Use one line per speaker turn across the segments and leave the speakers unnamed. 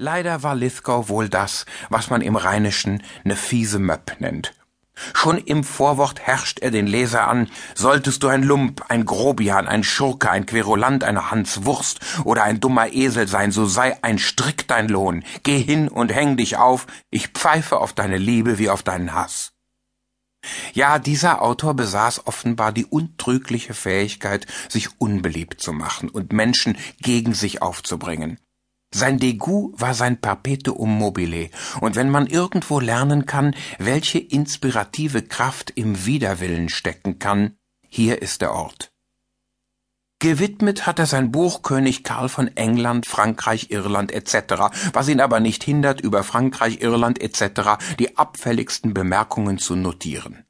Leider war Lithgow wohl das, was man im Rheinischen ne fiese Möpp nennt. Schon im Vorwort herrscht er den Leser an, solltest du ein Lump, ein Grobian, ein Schurke, ein Querulant, eine Hanswurst oder ein dummer Esel sein, so sei ein Strick dein Lohn. Geh hin und häng dich auf, ich pfeife auf deine Liebe wie auf deinen Hass. Ja, dieser Autor besaß offenbar die untrügliche Fähigkeit, sich unbeliebt zu machen und Menschen gegen sich aufzubringen. Sein Degout war sein Perpetuum mobile, und wenn man irgendwo lernen kann, welche inspirative Kraft im Widerwillen stecken kann, hier ist der Ort. Gewidmet hat er sein Buch König Karl von England, Frankreich, Irland etc., was ihn aber nicht hindert, über Frankreich, Irland etc. die abfälligsten Bemerkungen zu notieren.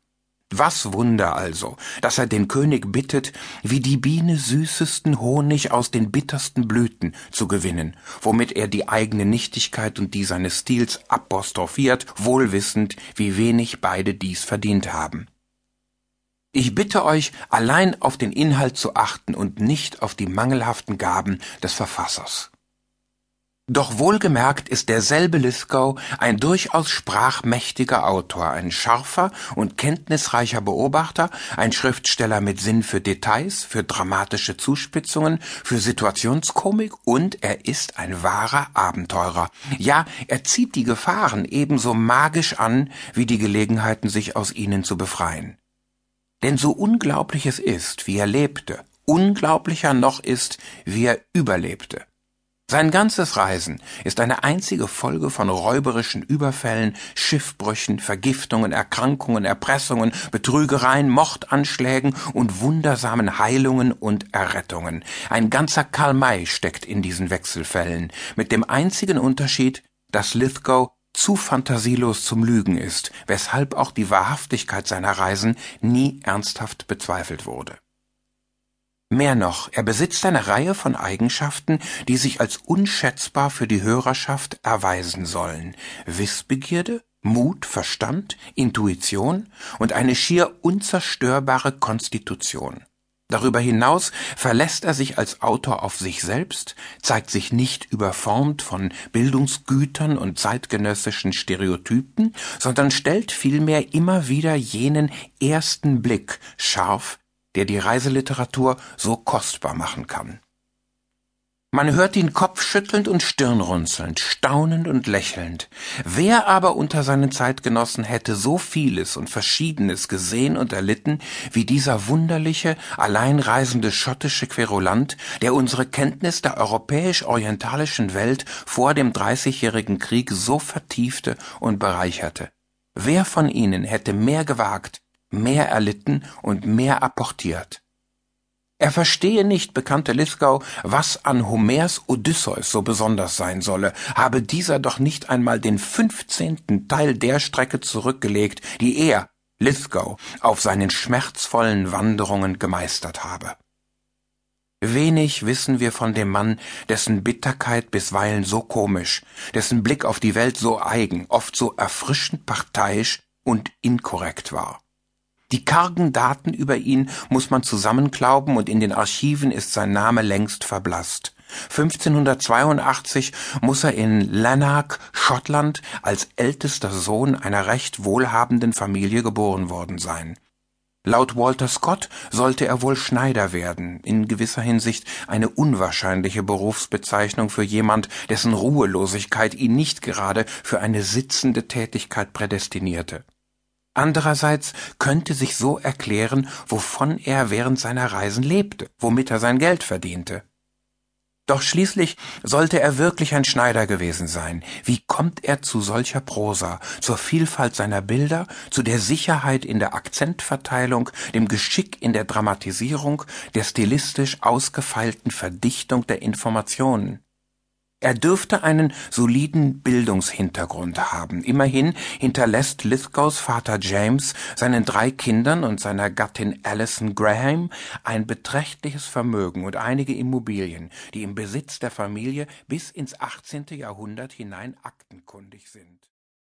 Was Wunder also, dass er den König bittet, wie die Biene süßesten Honig aus den bittersten Blüten zu gewinnen, womit er die eigene Nichtigkeit und die seines Stils apostrophiert, wohlwissend, wie wenig beide dies verdient haben. Ich bitte euch, allein auf den Inhalt zu achten und nicht auf die mangelhaften Gaben des Verfassers. Doch wohlgemerkt ist derselbe Lithgow ein durchaus sprachmächtiger Autor, ein scharfer und kenntnisreicher Beobachter, ein Schriftsteller mit Sinn für Details, für dramatische Zuspitzungen, für Situationskomik und er ist ein wahrer Abenteurer. Ja, er zieht die Gefahren ebenso magisch an, wie die Gelegenheiten, sich aus ihnen zu befreien. Denn so unglaublich es ist, wie er lebte, unglaublicher noch ist, wie er überlebte. Sein ganzes Reisen ist eine einzige Folge von räuberischen Überfällen, Schiffbrüchen, Vergiftungen, Erkrankungen, Erpressungen, Betrügereien, Mordanschlägen und wundersamen Heilungen und Errettungen. Ein ganzer Karl May steckt in diesen Wechselfällen, mit dem einzigen Unterschied, dass Lithgow zu fantasielos zum Lügen ist, weshalb auch die Wahrhaftigkeit seiner Reisen nie ernsthaft bezweifelt wurde. Mehr noch, er besitzt eine Reihe von Eigenschaften, die sich als unschätzbar für die Hörerschaft erweisen sollen. Wissbegierde, Mut, Verstand, Intuition und eine schier unzerstörbare Konstitution. Darüber hinaus verlässt er sich als Autor auf sich selbst, zeigt sich nicht überformt von Bildungsgütern und zeitgenössischen Stereotypen, sondern stellt vielmehr immer wieder jenen ersten Blick scharf der die Reiseliteratur so kostbar machen kann. Man hört ihn kopfschüttelnd und stirnrunzelnd, staunend und lächelnd. Wer aber unter seinen Zeitgenossen hätte so vieles und Verschiedenes gesehen und erlitten wie dieser wunderliche, alleinreisende schottische Querulant, der unsere Kenntnis der europäisch-orientalischen Welt vor dem Dreißigjährigen Krieg so vertiefte und bereicherte? Wer von ihnen hätte mehr gewagt, mehr erlitten und mehr apportiert. Er verstehe nicht, bekannte Lithgow, was an Homers Odysseus so besonders sein solle, habe dieser doch nicht einmal den fünfzehnten Teil der Strecke zurückgelegt, die er, Lithgow, auf seinen schmerzvollen Wanderungen gemeistert habe. Wenig wissen wir von dem Mann, dessen Bitterkeit bisweilen so komisch, dessen Blick auf die Welt so eigen, oft so erfrischend parteiisch und inkorrekt war. Die kargen Daten über ihn muss man zusammenklauben und in den Archiven ist sein Name längst verblasst. 1582 muss er in Lanark, Schottland, als ältester Sohn einer recht wohlhabenden Familie geboren worden sein. Laut Walter Scott sollte er wohl Schneider werden, in gewisser Hinsicht eine unwahrscheinliche Berufsbezeichnung für jemand, dessen Ruhelosigkeit ihn nicht gerade für eine sitzende Tätigkeit prädestinierte. Andererseits könnte sich so erklären, wovon er während seiner Reisen lebte, womit er sein Geld verdiente. Doch schließlich sollte er wirklich ein Schneider gewesen sein. Wie kommt er zu solcher Prosa, zur Vielfalt seiner Bilder, zu der Sicherheit in der Akzentverteilung, dem Geschick in der Dramatisierung, der stilistisch ausgefeilten Verdichtung der Informationen? Er dürfte einen soliden Bildungshintergrund haben. Immerhin hinterlässt Lithgows Vater James seinen drei Kindern und seiner Gattin Alison Graham ein beträchtliches Vermögen und einige Immobilien, die im Besitz der Familie bis ins 18. Jahrhundert hinein aktenkundig sind